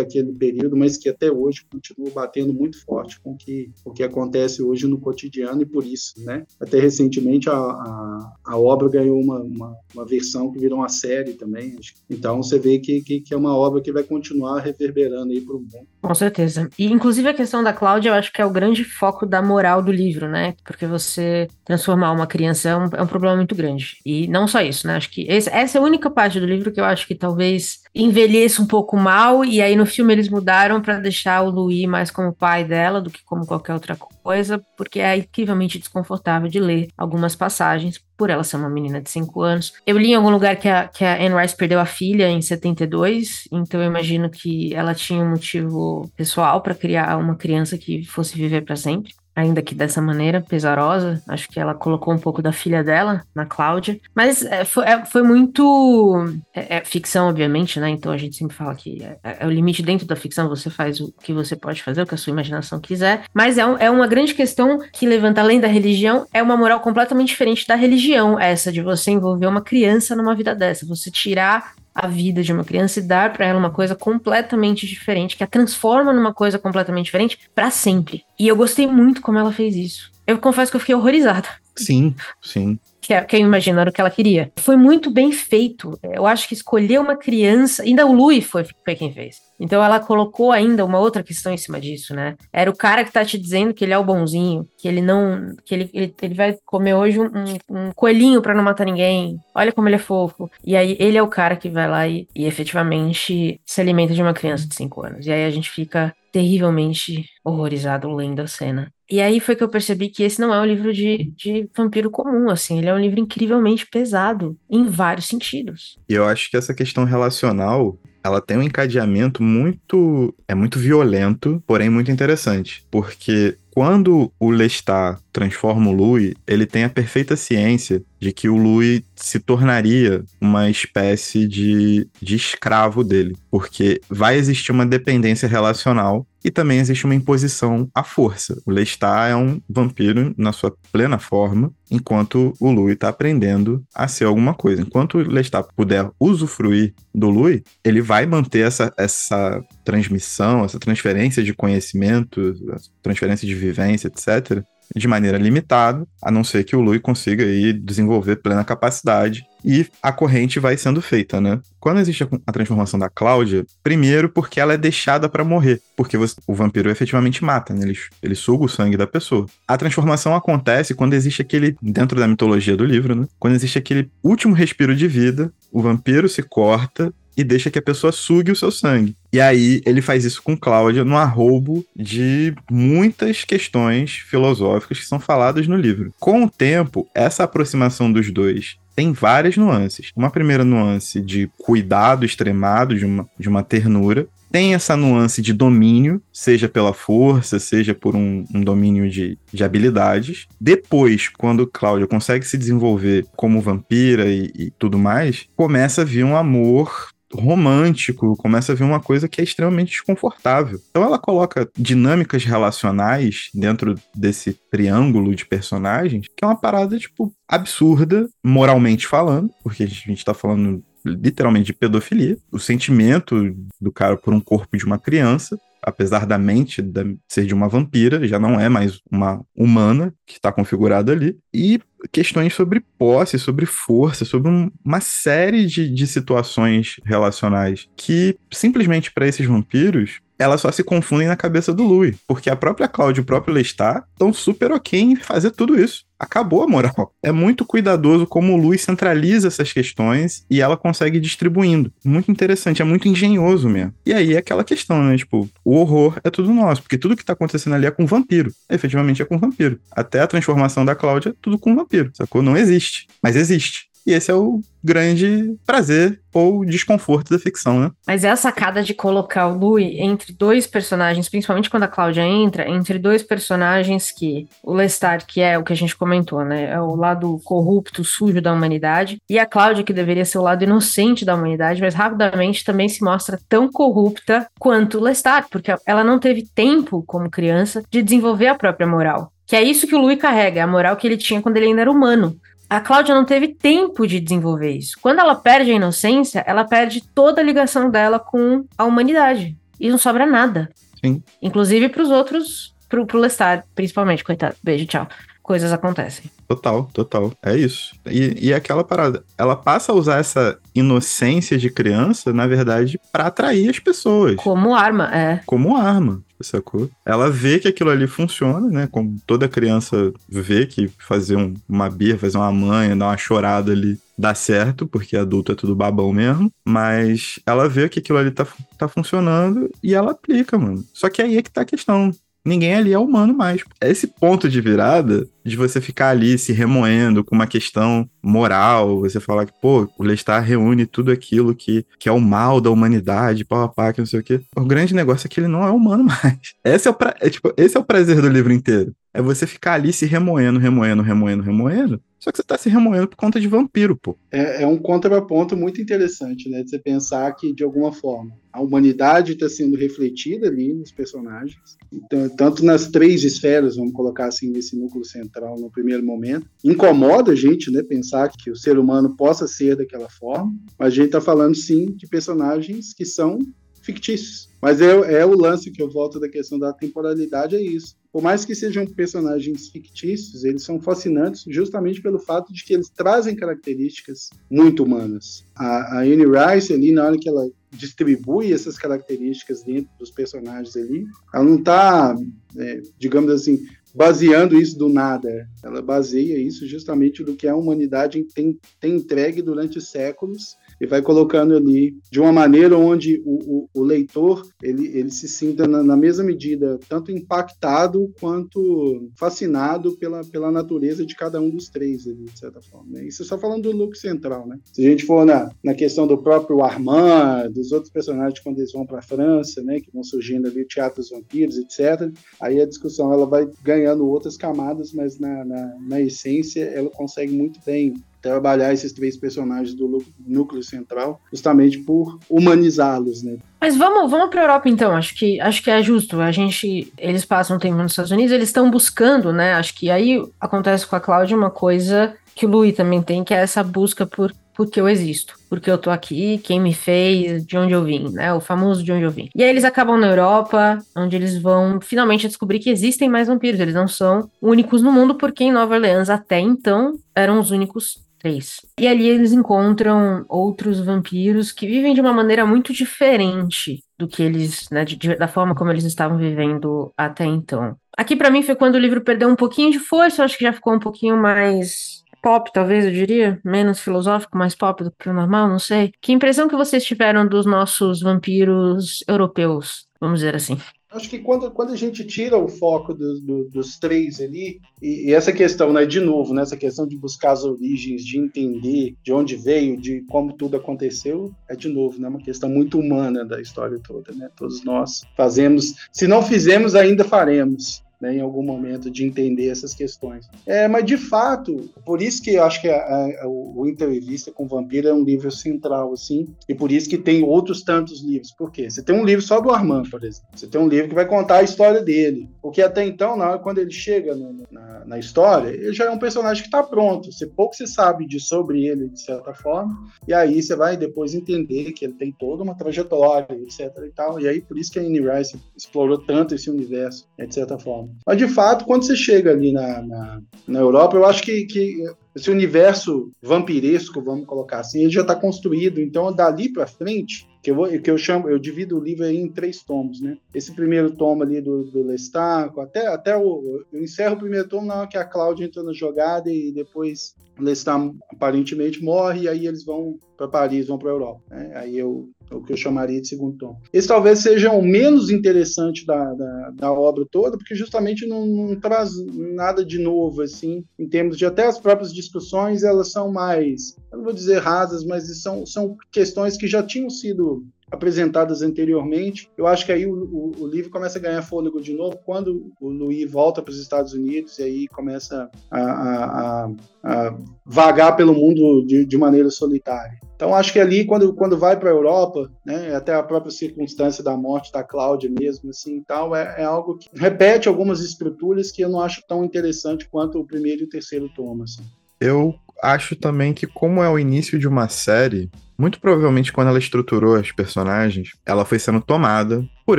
àquele período, mas que até hoje continua batendo muito forte com que, o que acontece hoje no cotidiano e por isso, né? Até recentemente a, a, a obra ganhou uma, uma uma, uma versão que virou uma série também. Então você vê que, que, que, é uma obra que vai continuar reverberando aí para o mundo. Com certeza. E inclusive a questão da Cláudia, eu acho que é o grande foco da moral do livro, né? Porque você transformar uma criança é um, é um problema muito grande. E não só isso, né? Acho que esse, essa é a única parte do livro que eu acho que talvez envelheça um pouco mal, e aí no filme eles mudaram para deixar o Louis mais como pai dela do que como qualquer outra coisa, porque é incrivelmente desconfortável de ler algumas passagens, por ela ser uma menina de 5 anos. Eu li em algum lugar que a, que a Anne Rice perdeu a filha em 72, então eu imagino que ela tinha um motivo pessoal para criar uma criança que fosse viver para sempre ainda que dessa maneira pesarosa. Acho que ela colocou um pouco da filha dela na Cláudia. Mas é, foi, é, foi, muito. É, é, ficção, obviamente, né? Então a gente sempre fala que é, é, é, o limite dentro da ficção, você faz o que você pode fazer, o que a sua imaginação quiser. Mas é, um, é uma grande questão que levanta além da religião, é uma moral completamente diferente da religião, essa de você envolver uma criança numa vida dessa. Você tirar a vida de uma criança e dar para ela uma coisa completamente diferente, que a transforma numa coisa completamente diferente para sempre. E eu gostei muito como ela fez isso. Eu confesso que eu fiquei horrorizada. Sim, sim que, é, que eu imagino era o que ela queria. Foi muito bem feito. Eu acho que escolher uma criança. Ainda o Louis foi, foi quem fez. Então ela colocou ainda uma outra questão em cima disso, né? Era o cara que tá te dizendo que ele é o bonzinho, que ele não. que ele, ele, ele vai comer hoje um, um coelhinho para não matar ninguém. Olha como ele é fofo. E aí ele é o cara que vai lá e, e efetivamente se alimenta de uma criança de 5 anos. E aí a gente fica terrivelmente horrorizado lendo a cena. E aí foi que eu percebi que esse não é um livro de, de vampiro comum, assim, ele é um livro incrivelmente pesado, em vários sentidos. E eu acho que essa questão relacional, ela tem um encadeamento muito. é muito violento, porém muito interessante. Porque quando o Lestat transforma o Louis, ele tem a perfeita ciência de que o Louis se tornaria uma espécie de, de escravo dele, porque vai existir uma dependência relacional e também existe uma imposição à força. O Lestat é um vampiro na sua plena forma, enquanto o Louis está aprendendo a ser alguma coisa. Enquanto o Lestat puder usufruir do Louis, ele vai manter essa, essa transmissão, essa transferência de conhecimento, transferência de vivência, etc., de maneira limitada, a não ser que o Lui consiga aí desenvolver plena capacidade e a corrente vai sendo feita, né? Quando existe a transformação da Cláudia, primeiro porque ela é deixada para morrer, porque você, o vampiro efetivamente mata, né? Ele, ele suga o sangue da pessoa. A transformação acontece quando existe aquele, dentro da mitologia do livro, né? Quando existe aquele último respiro de vida, o vampiro se corta e deixa que a pessoa sugue o seu sangue. E aí ele faz isso com Cláudia no arrobo de muitas questões filosóficas que são faladas no livro. Com o tempo, essa aproximação dos dois tem várias nuances. Uma primeira nuance de cuidado extremado, de uma, de uma ternura. Tem essa nuance de domínio, seja pela força, seja por um, um domínio de, de habilidades. Depois, quando Cláudia consegue se desenvolver como vampira e, e tudo mais, começa a vir um amor romântico, começa a ver uma coisa que é extremamente desconfortável. Então ela coloca dinâmicas relacionais dentro desse triângulo de personagens, que é uma parada, tipo, absurda, moralmente falando, porque a gente tá falando literalmente de pedofilia, o sentimento do cara por um corpo de uma criança, apesar da mente ser de uma vampira, já não é mais uma humana que está configurada ali. E questões sobre posse, sobre força, sobre um, uma série de, de situações relacionais que simplesmente para esses vampiros elas só se confundem na cabeça do Louis, porque a própria Cláudia e o próprio Lestat estão super ok em fazer tudo isso. Acabou a moral. É muito cuidadoso como o Louis centraliza essas questões e ela consegue distribuindo. Muito interessante, é muito engenhoso mesmo. E aí é aquela questão, né? Tipo, o horror é tudo nosso, porque tudo que tá acontecendo ali é com vampiro. Efetivamente é com vampiro. Até a transformação da Cláudia, é tudo com vampiro, sacou? Não existe, mas existe. E esse é o grande prazer ou desconforto da ficção, né? Mas é a sacada de colocar o Louis entre dois personagens, principalmente quando a Cláudia entra, entre dois personagens que o Lestat, que é o que a gente comentou, né? É o lado corrupto, sujo da humanidade, e a Cláudia, que deveria ser o lado inocente da humanidade, mas rapidamente também se mostra tão corrupta quanto o Lestat, porque ela não teve tempo, como criança, de desenvolver a própria moral. Que é isso que o Louis carrega, a moral que ele tinha quando ele ainda era humano a Cláudia não teve tempo de desenvolver isso. Quando ela perde a inocência, ela perde toda a ligação dela com a humanidade. E não sobra nada. Sim. Inclusive para os outros, pro, pro Lestat, principalmente, coitado. Beijo, tchau. Coisas acontecem. Total, total. É isso. E, e aquela parada. Ela passa a usar essa inocência de criança, na verdade, para atrair as pessoas. Como arma, é. Como arma sacou? Ela vê que aquilo ali funciona, né? Como toda criança vê que fazer um, uma birra, fazer uma manha, dar uma chorada ali dá certo, porque adulto é tudo babão mesmo, mas ela vê que aquilo ali tá, tá funcionando e ela aplica, mano. Só que aí é que tá a questão ninguém ali é humano mais. Esse ponto de virada, de você ficar ali se remoendo com uma questão moral, você falar que, pô, o Lestat reúne tudo aquilo que, que é o mal da humanidade, pau a pá, que não sei o quê. O grande negócio é que ele não é humano mais. Esse é o, pra... é, tipo, esse é o prazer do livro inteiro. É você ficar ali se remoendo, remoendo, remoendo, remoendo. Só que você tá se remoendo por conta de vampiro, pô. É, é um contraponto muito interessante, né? De você pensar que, de alguma forma, a humanidade está sendo refletida ali nos personagens. Então, tanto nas três esferas, vamos colocar assim, nesse núcleo central no primeiro momento. Incomoda a gente, né? Pensar que o ser humano possa ser daquela forma. Mas a gente está falando, sim, de personagens que são fictícios. Mas é, é o lance que eu volto da questão da temporalidade, é isso por mais que sejam personagens fictícios, eles são fascinantes justamente pelo fato de que eles trazem características muito humanas. A, a Anne Rice ali, na hora que ela distribui essas características dentro dos personagens ali, ela não está, é, digamos assim, baseando isso do nada. Ela baseia isso justamente do que a humanidade tem, tem entregue durante séculos e vai colocando ali de uma maneira onde o, o, o leitor ele, ele se sinta na, na, mesma medida tanto impactado quanto fascinado pela, pela natureza de cada um dos três, ali, de certa forma. Né? Isso só falando do look central, né? Se a gente for na, na questão do próprio Armand, dos outros personagens quando eles vão para a França, né, que vão surgindo ali o Teatro dos Vampiros, etc., aí a discussão ela vai ganhando outras camadas, mas na, na, na essência ela consegue muito bem trabalhar esses três personagens do núcleo central, justamente por humanizá-los, né? Mas vamos, vamos para a Europa então. Acho que acho que é justo. A gente, eles passam tempo nos Estados Unidos, eles estão buscando, né? Acho que aí acontece com a Cláudia uma coisa que o Louis também tem, que é essa busca por porque eu existo, porque eu tô aqui, quem me fez, de onde eu vim, né? O famoso de onde eu vim. E aí eles acabam na Europa, onde eles vão finalmente descobrir que existem mais vampiros. Eles não são únicos no mundo, porque em Nova Orleans até então eram os únicos três. E ali eles encontram outros vampiros que vivem de uma maneira muito diferente do que eles, né, de, da forma como eles estavam vivendo até então. Aqui para mim foi quando o livro perdeu um pouquinho de força, acho que já ficou um pouquinho mais pop, talvez eu diria, menos filosófico, mais pop do que o normal, não sei. Que impressão que vocês tiveram dos nossos vampiros europeus, vamos dizer assim? Acho que quando, quando a gente tira o foco do, do, dos três ali, e, e, essa questão, né, de novo, né, essa questão de buscar as origens, de entender de onde veio, de como tudo aconteceu, é de novo, né, uma questão muito humana da história toda, né? Todos nós fazemos, se não fizemos, ainda faremos. Né, em algum momento de entender essas questões. É, mas de fato, por isso que eu acho que a, a, o, o Entrevista com o Vampiro é um livro central, assim, e por isso que tem outros tantos livros. Por quê? Você tem um livro só do Armand, por exemplo. Você tem um livro que vai contar a história dele. Porque até então, na hora, quando ele chega no, na, na, história, ele já é um personagem que está pronto. Você pouco se sabe de sobre ele, de certa forma, e aí você vai depois entender que ele tem toda uma trajetória, etc. e tal. E aí, por isso que a Anne Rice explorou tanto esse universo, de certa forma. Mas, de fato, quando você chega ali na, na, na Europa, eu acho que, que esse universo vampiresco, vamos colocar assim, ele já está construído. Então, dali para frente, que eu, vou, que eu chamo, eu divido o livro em três tomos, né? Esse primeiro tomo ali do, do Lestat, até, até o, eu encerro o primeiro tomo na hora que a Cláudia entra na jogada e depois Lestat aparentemente morre e aí eles vão para Paris, vão para a Europa. Né? Aí eu o que eu chamaria de segundo tom. Esse talvez seja o menos interessante da, da, da obra toda, porque justamente não, não, traz nada de novo, assim, em termos de até as próprias discussões, elas são mais, eu não vou dizer rasas, mas são, são questões que já tinham sido apresentadas anteriormente. Eu acho que aí o, o, o, livro começa a ganhar fôlego de novo quando o Louis volta para os Estados Unidos e aí começa a, a, a, a vagar pelo mundo de, de, maneira solitária. Então acho que ali quando, quando vai para a Europa, né, até a própria circunstância da morte da Cláudia mesmo, assim, tal, é, é, algo que repete algumas estruturas que eu não acho tão interessante quanto o primeiro e o terceiro tomo. Assim. Eu acho também que como é o início de uma série, muito provavelmente, quando ela estruturou as personagens, ela foi sendo tomada por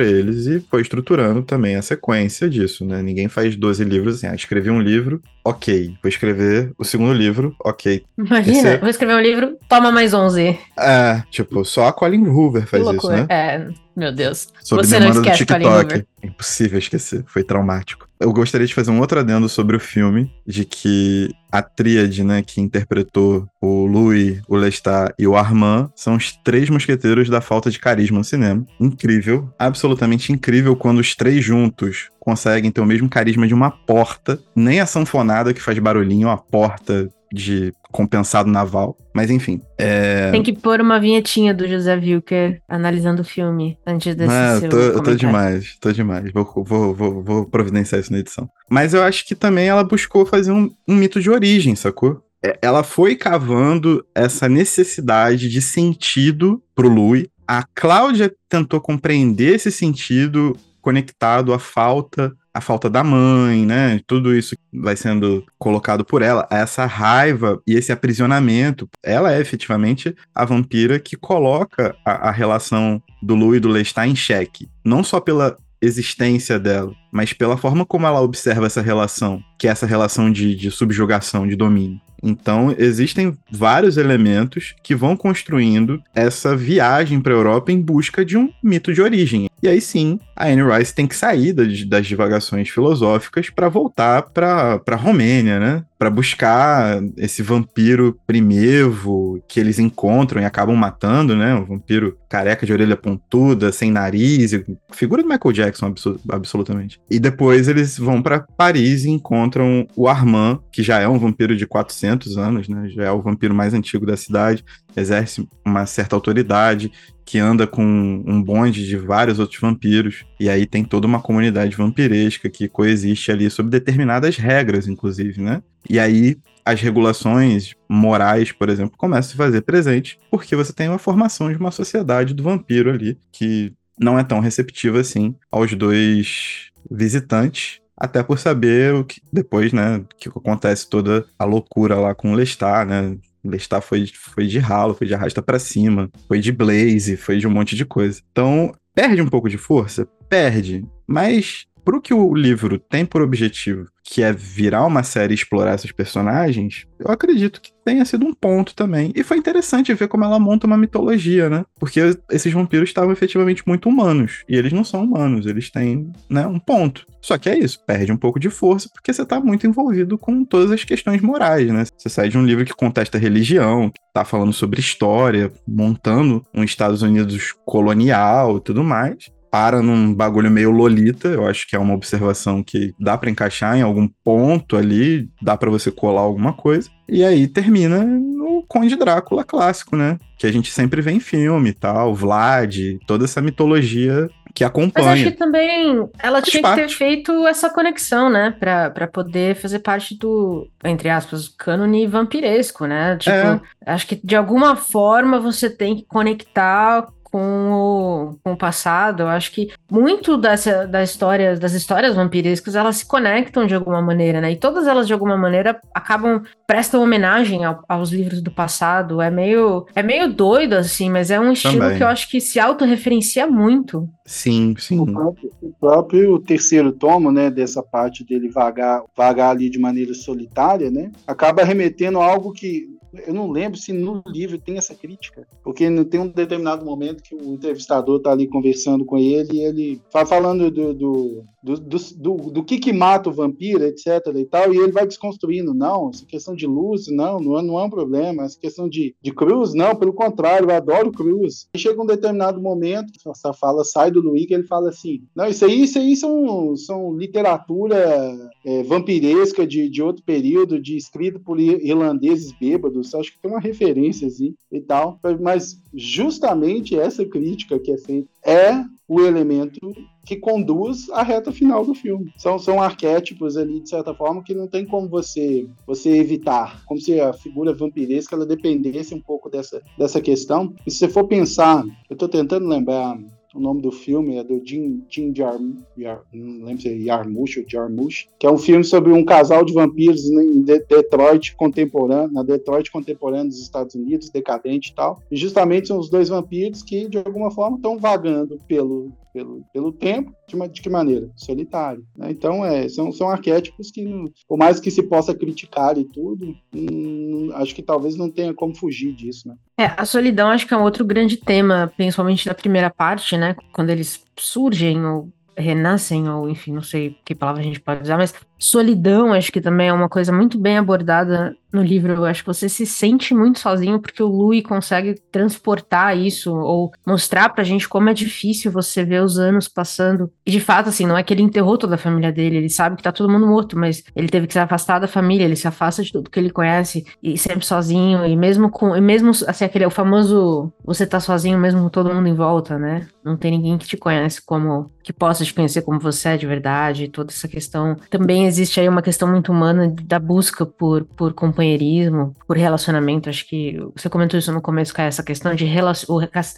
eles e foi estruturando também a sequência disso, né? Ninguém faz 12 livros assim, ah, escrevi um livro, ok. Vou escrever o segundo livro, ok. Imagina, Esse... vou escrever um livro, toma mais 11. É, tipo, só a Colin Hoover faz isso, né? É, meu Deus. Sob Você não esquece do TikTok. Impossível esquecer, foi traumático. Eu gostaria de fazer um outro adendo sobre o filme, de que a tríade, né, que interpretou o Louis, o Lestat e o Armand são os três mosqueteiros da falta de carisma no cinema. Incrível, absolutamente incrível quando os três juntos conseguem ter o mesmo carisma de uma porta, nem a sanfonada que faz barulhinho, a porta de compensado naval. Mas enfim. É... Tem que pôr uma vinhetinha do José Wilker analisando o filme antes desse ah, seu tô, eu tô demais, tô demais. Vou, vou, vou, vou, providenciar isso na edição. Mas eu acho que também ela buscou fazer um, um mito de origem, sacou? É, ela foi cavando essa necessidade de sentido pro Louis. A Cláudia tentou compreender esse sentido conectado à falta a falta da mãe, né? Tudo isso vai sendo colocado por ela, essa raiva e esse aprisionamento. Ela é efetivamente a vampira que coloca a, a relação do Lu e do Lestat em xeque. Não só pela existência dela, mas pela forma como ela observa essa relação, que é essa relação de, de subjugação, de domínio. Então, existem vários elementos que vão construindo essa viagem para a Europa em busca de um mito de origem. E aí sim, a Anne Rice tem que sair das, das divagações filosóficas para voltar para a Romênia, né? Para buscar esse vampiro primevo que eles encontram e acabam matando, né? Um vampiro careca de orelha pontuda, sem nariz, figura do Michael Jackson, absolutamente. E depois eles vão para Paris e encontram o Armand, que já é um vampiro de 400 anos, né? Já é o vampiro mais antigo da cidade, exerce uma certa autoridade, que anda com um bonde de vários outros vampiros, e aí tem toda uma comunidade vampiresca que coexiste ali sob determinadas regras, inclusive, né? E aí as regulações morais, por exemplo, começam a se fazer presente, porque você tem uma formação de uma sociedade do vampiro ali, que não é tão receptiva assim aos dois visitantes, até por saber o que depois, né, que acontece toda a loucura lá com o Lestat, né, Lestat foi, foi de ralo, foi de arrasta para cima, foi de blaze, foi de um monte de coisa. Então, perde um pouco de força? Perde. Mas pro que o livro tem por objetivo, que é virar uma série e explorar esses personagens, eu acredito que tenha sido um ponto também. E foi interessante ver como ela monta uma mitologia, né? Porque esses vampiros estavam efetivamente muito humanos. E eles não são humanos, eles têm, né, um ponto. Só que é isso, perde um pouco de força porque você tá muito envolvido com todas as questões morais, né? Você sai de um livro que contesta religião, que tá falando sobre história, montando um Estados Unidos colonial e tudo mais para num bagulho meio lolita, eu acho que é uma observação que dá para encaixar em algum ponto ali, dá para você colar alguma coisa. E aí termina no Conde Drácula clássico, né? Que a gente sempre vê em filme e tal, Vlad, toda essa mitologia que acompanha. Mas acho que também ela Faz tinha parte. que ter feito essa conexão, né? Pra, pra poder fazer parte do, entre aspas, cânone vampiresco, né? Tipo, é. acho que de alguma forma você tem que conectar com o, com o passado. Eu acho que muito dessa, da história, das histórias vampirescas, elas se conectam de alguma maneira, né? E todas elas, de alguma maneira, acabam, prestam homenagem ao, aos livros do passado. É meio, é meio doido, assim, mas é um estilo Também. que eu acho que se autorreferencia muito. Sim, sim. O próprio, o próprio, terceiro tomo, né, dessa parte dele vagar, vagar ali de maneira solitária, né, acaba remetendo a algo que eu não lembro se no livro tem essa crítica, porque tem um determinado momento que o entrevistador está ali conversando com ele e ele vai falando do, do, do, do, do, que que mata o vampiro, etc e tal, e ele vai desconstruindo, não, essa questão de luz, não, não é, não é um problema, essa questão de, de cruz, não, pelo contrário, eu adoro cruz. E chega um determinado momento essa fala sai do Luiz, que ele fala assim, não, isso aí, isso aí são, são literatura é, vampiresca de, de outro período, de escrito por irlandeses bêbados, acho que tem uma referência assim e tal, mas justamente essa crítica que é feita é o elemento que conduz à reta final do filme. São, são arquétipos ali, de certa forma, que não tem como você você evitar. Como se a figura vampiresca ela dependesse um pouco dessa, dessa questão. E se você for pensar, eu estou tentando lembrar o nome do filme é do Jim, Jim Jar, Jar, não lembro se é Jarmusch ou Jarmusch, que é um filme sobre um casal de vampiros em Detroit contemporâneo, na Detroit contemporânea dos Estados Unidos, decadente e tal. E justamente são os dois vampiros que, de alguma forma, estão vagando pelo, pelo, pelo tempo, de, uma, de que maneira? Solitário. Né? Então, é, são, são arquétipos que, por mais que se possa criticar e tudo, hum, acho que talvez não tenha como fugir disso, né? É, a solidão acho que é um outro grande tema, principalmente na primeira parte, né? Quando eles surgem ou renascem, ou enfim, não sei que palavra a gente pode usar, mas solidão acho que também é uma coisa muito bem abordada no livro. Eu acho que você se sente muito sozinho porque o Louis consegue transportar isso ou mostrar pra gente como é difícil você ver os anos passando. E de fato, assim, não é que ele enterrou toda a família dele, ele sabe que tá todo mundo morto, mas ele teve que se afastar da família, ele se afasta de tudo que ele conhece e sempre sozinho, e mesmo com, e mesmo assim, aquele o famoso você tá sozinho mesmo com todo mundo em volta, né? Não tem ninguém que te conhece como que possa te conhecer como você é de verdade, toda essa questão. Também existe aí uma questão muito humana da busca por, por companheirismo, por relacionamento. Acho que você comentou isso no começo, com essa questão de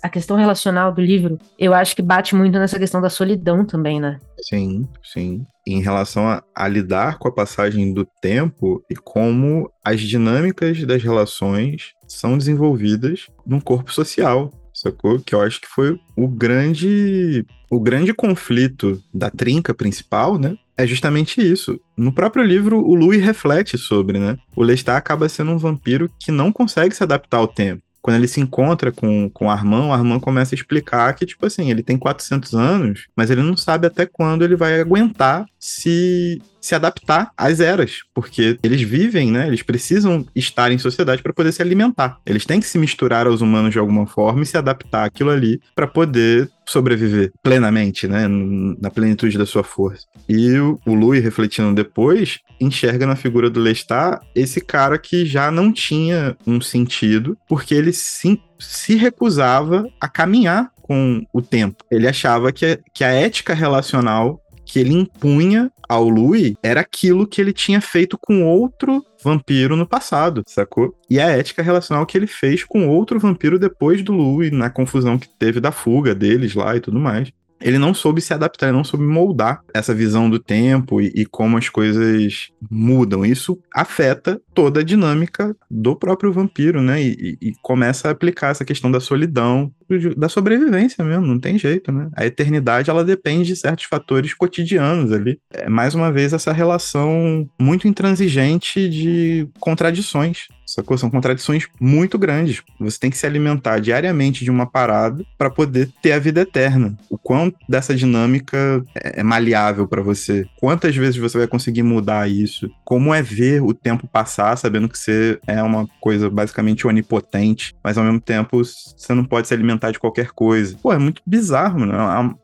a questão relacional do livro. Eu acho que bate muito nessa questão da solidão também, né? Sim, sim. Em relação a, a lidar com a passagem do tempo e como as dinâmicas das relações são desenvolvidas no corpo social, sacou? Que eu acho que foi o grande o grande conflito da trinca principal, né? É justamente isso. No próprio livro, o Louis reflete sobre, né? O Lestat acaba sendo um vampiro que não consegue se adaptar ao tempo quando ele se encontra com, com o Armand, o Armand começa a explicar que, tipo assim, ele tem 400 anos, mas ele não sabe até quando ele vai aguentar se se adaptar às eras, porque eles vivem, né? Eles precisam estar em sociedade para poder se alimentar. Eles têm que se misturar aos humanos de alguma forma e se adaptar àquilo ali para poder sobreviver plenamente, né? Na plenitude da sua força. E o, Louis, refletindo depois, enxerga na figura do Lestat esse cara que já não tinha um sentido, porque ele se, se recusava a caminhar com o tempo. Ele achava que, que a ética relacional que ele impunha ao Louis era aquilo que ele tinha feito com outro vampiro no passado, sacou? E a ética relacional que ele fez com outro vampiro depois do Louis, na confusão que teve da fuga deles lá e tudo mais ele não soube se adaptar, ele não soube moldar essa visão do tempo e, e, como as coisas mudam. Isso afeta toda a dinâmica do próprio vampiro, né? E, e, começa a aplicar essa questão da solidão, da sobrevivência mesmo, não tem jeito, né? A eternidade, ela depende de certos fatores cotidianos ali. É, mais uma vez, essa relação muito intransigente de contradições Sacou? São contradições muito grandes. Você tem que se alimentar diariamente de uma parada para poder ter a vida eterna. O quanto dessa dinâmica é, é maleável para você? Quantas vezes você vai conseguir mudar isso? Como é ver o tempo passar sabendo que você é uma coisa basicamente onipotente, mas ao mesmo tempo você não pode se alimentar de qualquer coisa? Pô, é muito bizarro, mano.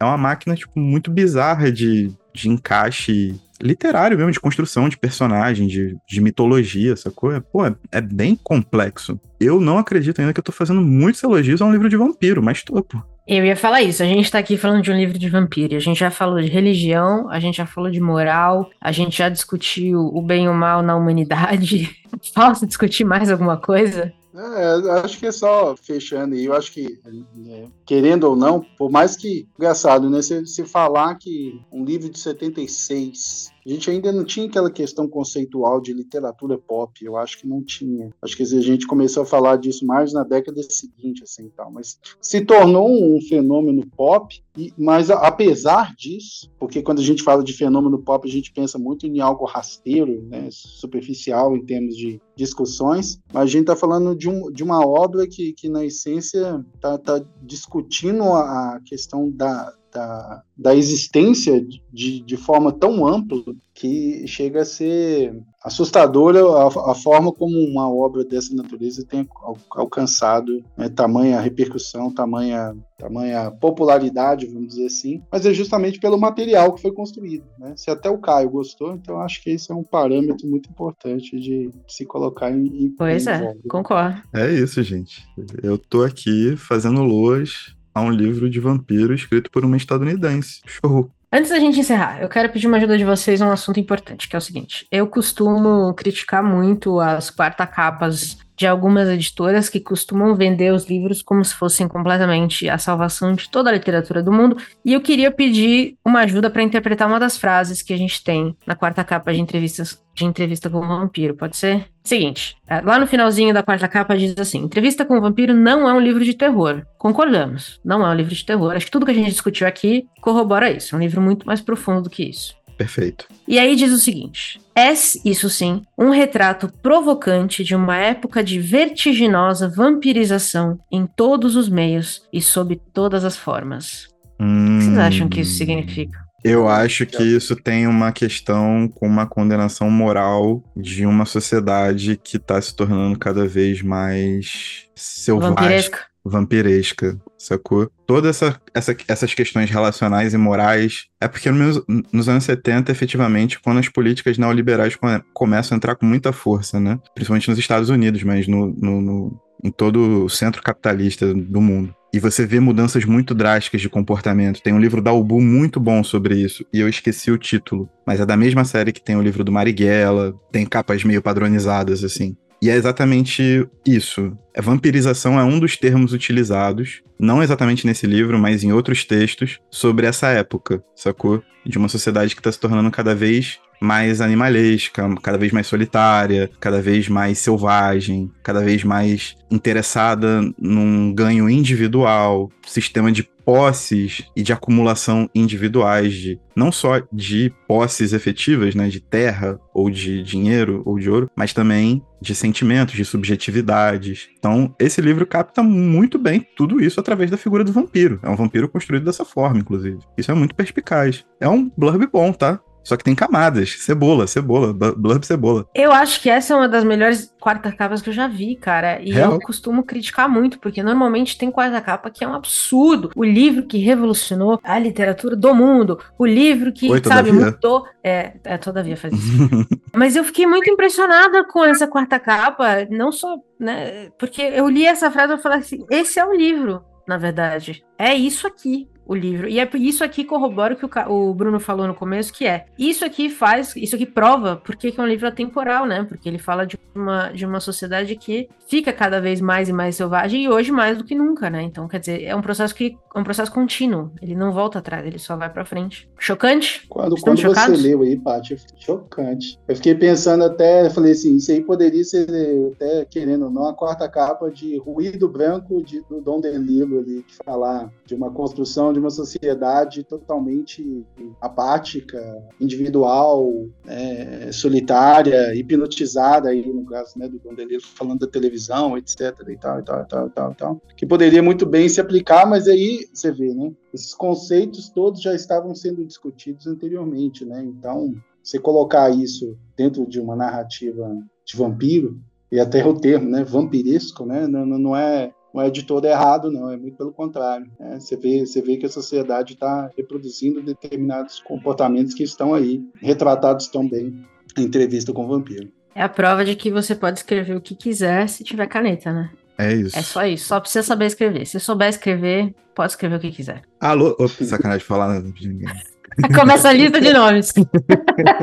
É uma é máquina, tipo, muito bizarra de, de encaixe literário mesmo, de construção de personagem, de, de mitologia, sacou? É, pô, é, é, bem complexo. Eu não acredito ainda que eu tô fazendo muitos elogios a um livro de vampiro, mas tô, pô. Eu ia falar isso. A gente tá aqui falando de um livro de vampiro. A gente já falou de religião, a gente já falou de moral, a gente já discutiu o bem e o mal na humanidade. Falta discutir mais alguma coisa? É, acho que é só fechando aí, eu acho que, é, querendo ou não, por mais que, engraçado, né, se, se falar que um livro de 76 a gente ainda não tinha aquela questão conceitual de literatura pop, eu acho que não tinha. Acho que a gente começou a falar disso mais na década seguinte, assim, tal. Mas se tornou um fenômeno pop, e, mas apesar disso, porque quando a gente fala de fenômeno pop, a gente pensa muito em algo rasteiro, né, superficial em termos de discussões, mas a gente está falando de, um, de uma obra que, que na essência, está tá discutindo a questão da, da, da existência de, de forma tão ampla que chega a ser assustadora a, a, forma como uma obra dessa natureza tem alcançado né, tamanha repercussão, tamanha, tamanha popularidade, vamos dizer assim, mas é justamente pelo material que foi construído. Né? Se até o Caio gostou, então acho que esse é um parâmetro muito importante de se colocar em. em pois é, concordo. É isso, gente. Eu tô aqui fazendo luas a um livro de vampiro escrito por uma estadunidense. Show. Antes da gente encerrar, eu quero pedir uma ajuda de vocês um assunto importante, que é o seguinte. Eu costumo criticar muito as quarta capas de algumas editoras que costumam vender os livros como se fossem completamente a salvação de toda a literatura do mundo. E eu queria pedir uma ajuda para interpretar uma das frases que a gente tem na quarta capa de entrevistas de entrevista com o vampiro, pode ser? Seguinte, é, lá no finalzinho da quarta capa diz assim: Entrevista com o vampiro não é um livro de terror. Concordamos, não é um livro de terror. Acho que tudo que a gente discutiu aqui corrobora isso. É um livro muito mais profundo do que isso. Perfeito. E aí diz o seguinte: é, isso sim, um retrato provocante de uma época de vertiginosa vampirização em todos os meios e sob todas as formas. Hum... O que vocês acham que isso significa? Eu acho que isso tem uma questão com uma condenação moral de uma sociedade que está se tornando cada vez mais selvagem. Vampiresca. Vampiresca sacou? Todas essa, essa, essas questões relacionais e morais. É porque nos, nos anos 70, efetivamente, quando as políticas neoliberais come, começam a entrar com muita força, né? Principalmente nos Estados Unidos, mas no, no, no em todo o centro capitalista do mundo. E você vê mudanças muito drásticas de comportamento. Tem um livro da Ubu muito bom sobre isso, e eu esqueci o título, mas é da mesma série que tem o livro do Marighella, tem capas meio padronizadas, assim. E é exatamente isso. A vampirização é um dos termos utilizados, não exatamente nesse livro, mas em outros textos, sobre essa época, sacou? De uma sociedade que está se tornando cada vez mais animalesca, cada vez mais solitária, cada vez mais selvagem, cada vez mais interessada num ganho individual, sistema de posses e de acumulação individuais, de, não só de posses efetivas, né, de terra ou de dinheiro ou de ouro, mas também de sentimentos, de subjetividades. Então, esse livro capta muito bem tudo isso através da figura do vampiro. É um vampiro construído dessa forma, inclusive. Isso é muito perspicaz. É um blurb bom, tá? Só que tem camadas. Cebola, cebola, blurb cebola. Eu acho que essa é uma das melhores quarta capas que eu já vi, cara. E Real? eu costumo criticar muito, porque normalmente tem quarta capa que é um absurdo. O livro que revolucionou a literatura do mundo. O livro que, Oi, sabe, mudou. É, é, todavia faz isso. Mas eu fiquei muito impressionada com essa quarta capa. Não só, né? Porque eu li essa frase e falei assim: esse é o livro na verdade. É isso aqui o livro. E é isso aqui corrobora o que o, Bruno falou no começo, que é isso aqui faz, isso aqui prova porque é um livro atemporal, né? Porque ele fala de uma, de uma sociedade que fica cada vez mais e mais selvagem e hoje mais do que nunca, né? Então, quer dizer, é um processo que é um processo contínuo. Ele não volta atrás, ele só vai para frente. Chocante? Quando, quando você leu aí, Paty, chocante. Eu fiquei pensando até, falei assim, isso aí poderia ser até querendo ou não a quarta capa de Ruído Branco de, do Dom Delilo ali, que falar de uma construção de uma sociedade totalmente apática, individual, né, solitária, hipnotizada, aí no caso né, do Gondeliro falando da televisão, etc. E tal, e tal, e tal, e tal, e tal, que poderia muito bem se aplicar, mas aí você vê, né? Esses conceitos todos já estavam sendo discutidos anteriormente, né? Então, você colocar isso dentro de uma narrativa de vampiro, e até o termo, né, vampiresco, né, não, não é não é de todo errado, não, é muito pelo contrário. Né? Você, vê, você vê que a sociedade está reproduzindo determinados comportamentos que estão aí, retratados tão bem em entrevista com o vampiro. É a prova de que você pode escrever o que quiser se tiver caneta, né? É isso. É só isso. Só precisa saber escrever. Se souber escrever, pode escrever o que quiser. Alô? Opa, sacanagem de falar nada de ninguém. Começa a lista de nomes.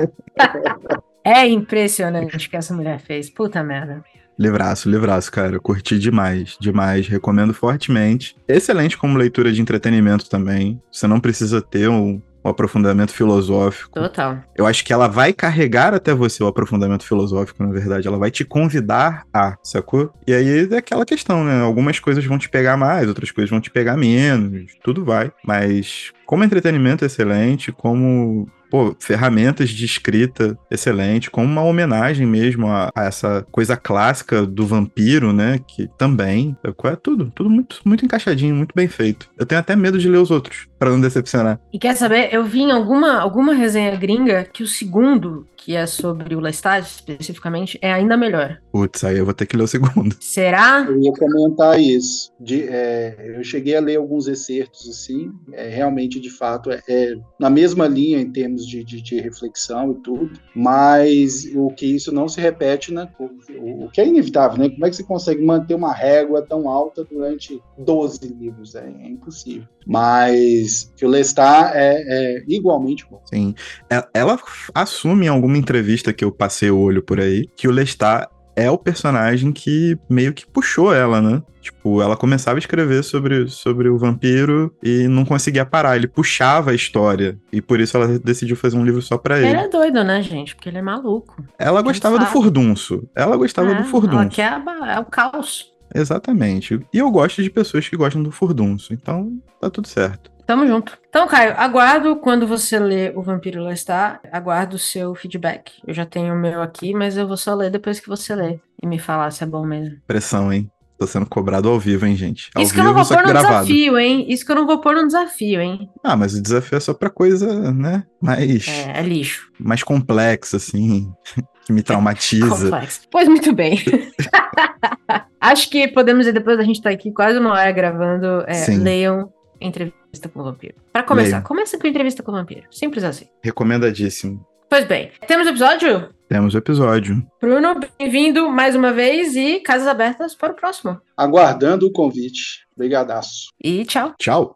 é impressionante o que essa mulher fez. Puta merda. Livraço, livraço, cara. Curti demais, demais. Recomendo fortemente. Excelente como leitura de entretenimento também. Você não precisa ter um, um aprofundamento filosófico. Total. Eu acho que ela vai carregar até você o aprofundamento filosófico, na verdade. Ela vai te convidar a, sacou? E aí é aquela questão, né? Algumas coisas vão te pegar mais, outras coisas vão te pegar menos. Tudo vai. Mas como entretenimento excelente, como pô, ferramentas de escrita excelente, como uma homenagem mesmo a, a, essa coisa clássica do vampiro, né? Que também é tudo, tudo muito, muito encaixadinho, muito bem feito. Eu tenho até medo de ler os outros, para não decepcionar. E quer saber? Eu vi em alguma, alguma resenha gringa que o segundo, que é sobre o Lestat especificamente, é ainda melhor. Putz, aí eu vou ter que ler o segundo. Será? Eu ia comentar isso. De, é, eu cheguei a ler alguns excertos assim, é, realmente, de fato, é, é na mesma linha em termos de, de, de, reflexão e tudo, mas o que isso não se repete, né? O, o, que é inevitável, né? Como é que você consegue manter uma régua tão alta durante 12 livros? É, é impossível. Mas que o Lestat é, é igualmente bom. Sim. É, ela assume em alguma entrevista que eu passei o olho por aí que o Lestat é o personagem que meio que puxou ela, né? Tipo, ela começava a escrever sobre, sobre o vampiro e não conseguia parar. Ele puxava a história. E por isso ela decidiu fazer um livro só pra ele. Ele é doido, né, gente? Porque ele é maluco. Ela gostava do furdunço. Ela gostava é, do furdunço. Ela quer é o caos. Exatamente. E eu gosto de pessoas que gostam do furdunço. Então, tá tudo certo. Tamo junto. Então, Caio, aguardo quando você ler O Vampiro Lá Está, aguardo o seu feedback. Eu já tenho o meu aqui, mas eu vou só ler depois que você ler e me falar se é bom mesmo. Pressão, hein? Tô sendo cobrado ao vivo, hein, gente? Ao Isso que eu não vou pôr no gravado. desafio, hein? Isso que eu não vou pôr no desafio, hein? Ah, mas o desafio é só pra coisa, né? Mais. É, é lixo. Mais complexa, assim. que me traumatiza. Complexo. Pois muito bem. Acho que podemos ir, depois a gente tá aqui quase uma hora gravando. É, leiam entrevista com o vampiro. Para começar, Leio. comece com entrevista com o vampiro. Simples assim. Recomendadíssimo. Pois bem, temos episódio? Temos o episódio. Bruno, bem-vindo mais uma vez e casas abertas para o próximo. Aguardando o convite. Obrigadaço. E tchau. Tchau.